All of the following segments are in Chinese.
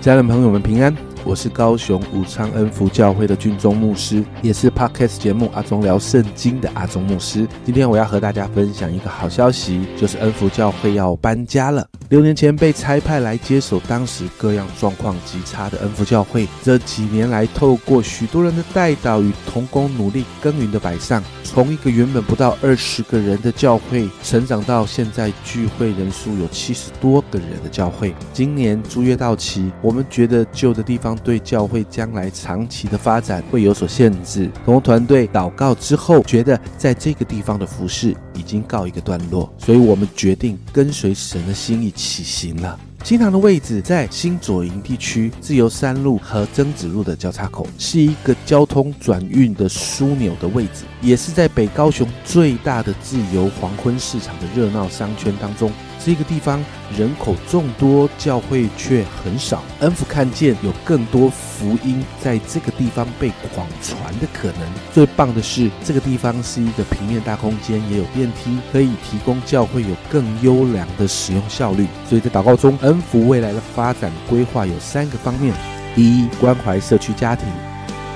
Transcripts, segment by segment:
家人朋友们平安，我是高雄武昌恩福教会的俊中牧师，也是 Podcast 节目阿忠聊圣经的阿忠牧师。今天我要和大家分享一个好消息，就是恩福教会要搬家了。六年前被差派来接手当时各样状况极差的恩福教会，这几年来透过许多人的带导与同工努力耕耘的摆上，从一个原本不到二十个人的教会，成长到现在聚会人数有七十多个人的教会。今年租约到期，我们觉得旧的地方对教会将来长期的发展会有所限制。同团队祷告之后，觉得在这个地方的服饰已经告一个段落，所以我们决定跟随神的心意。起行了。新堂的位置在新左营地区自由山路和曾子路的交叉口，是一个交通转运的枢纽的位置，也是在北高雄最大的自由黄昏市场的热闹商圈当中。这个地方人口众多，教会却很少。恩福看见有更多福音在这个地方被广传的可能。最棒的是，这个地方是一个平面大空间，也有电梯，可以提供教会有更优良的使用效率。所以在祷告中，恩福未来的发展规划有三个方面：第一，关怀社区家庭，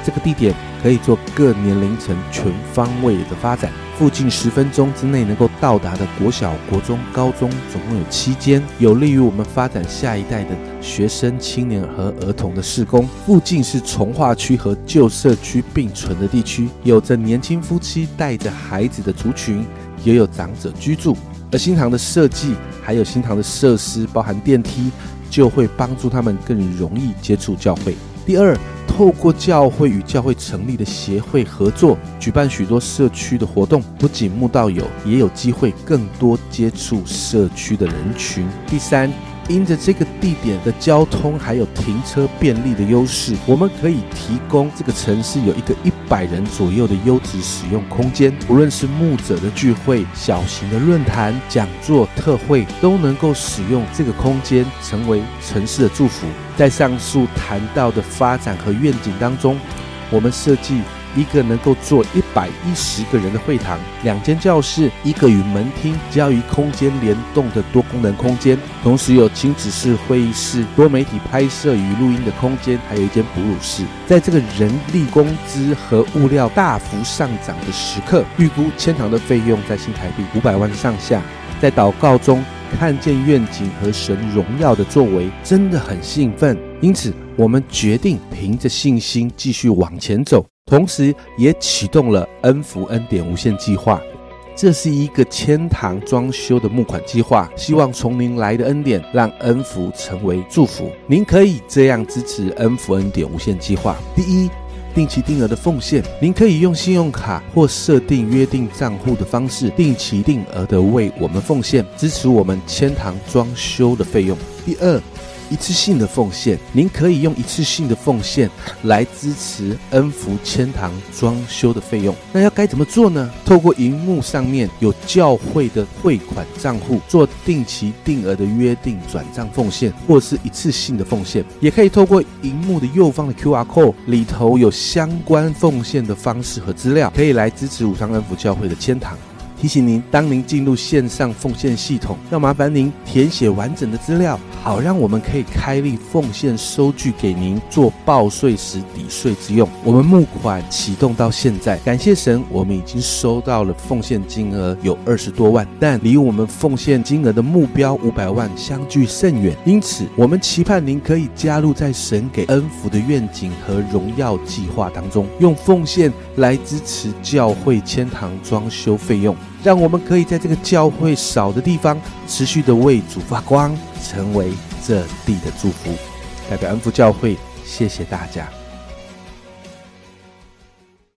这个地点可以做各年龄层全方位的发展。附近十分钟之内能够到达的国小、国中、高中总共有七间，有利于我们发展下一代的学生、青年和儿童的施工。附近是从化区和旧社区并存的地区，有着年轻夫妻带着孩子的族群，也有长者居住。而新塘的设计还有新塘的设施，包含电梯，就会帮助他们更容易接触教会。第二。透过教会与教会成立的协会合作，举办许多社区的活动，不仅慕道友，也有机会更多接触社区的人群。第三。因着这个地点的交通还有停车便利的优势，我们可以提供这个城市有一个一百人左右的优质使用空间。无论是牧者的聚会、小型的论坛、讲座、特会，都能够使用这个空间，成为城市的祝福。在上述谈到的发展和愿景当中，我们设计。一个能够坐一百一十个人的会堂，两间教室，一个与门厅交于空间联动的多功能空间，同时有亲子室会议室、多媒体拍摄与录音的空间，还有一间哺乳室。在这个人力工资和物料大幅上涨的时刻，预估千堂的费用在新台币五百万上下。在祷告中看见愿景和神荣耀的作为，真的很兴奋。因此，我们决定凭着信心继续往前走。同时，也启动了恩福恩典无限计划。这是一个千堂装修的募款计划，希望从您来的恩典让恩福成为祝福。您可以这样支持恩福恩典无限计划：第一，定期定额的奉献，您可以用信用卡或设定约定账户的方式，定期定额的为我们奉献，支持我们千堂装修的费用。第二。一次性的奉献，您可以用一次性的奉献来支持恩福千堂装修的费用。那要该怎么做呢？透过荧幕上面有教会的汇款账户，做定期定额的约定转账奉献，或是一次性的奉献，也可以透过荧幕的右方的 Q R code 里头有相关奉献的方式和资料，可以来支持武昌恩福教会的千堂。提醒您，当您进入线上奉献系统，要麻烦您填写完整的资料，好让我们可以开立奉献收据给您做报税时抵税之用。我们募款启动到现在，感谢神，我们已经收到了奉献金额有二十多万，但离我们奉献金额的目标五百万相距甚远。因此，我们期盼您可以加入在神给恩福的愿景和荣耀计划当中，用奉献来支持教会千堂装修费用。让我们可以在这个教会少的地方，持续的为主发光，成为这地的祝福。代表安福教会，谢谢大家。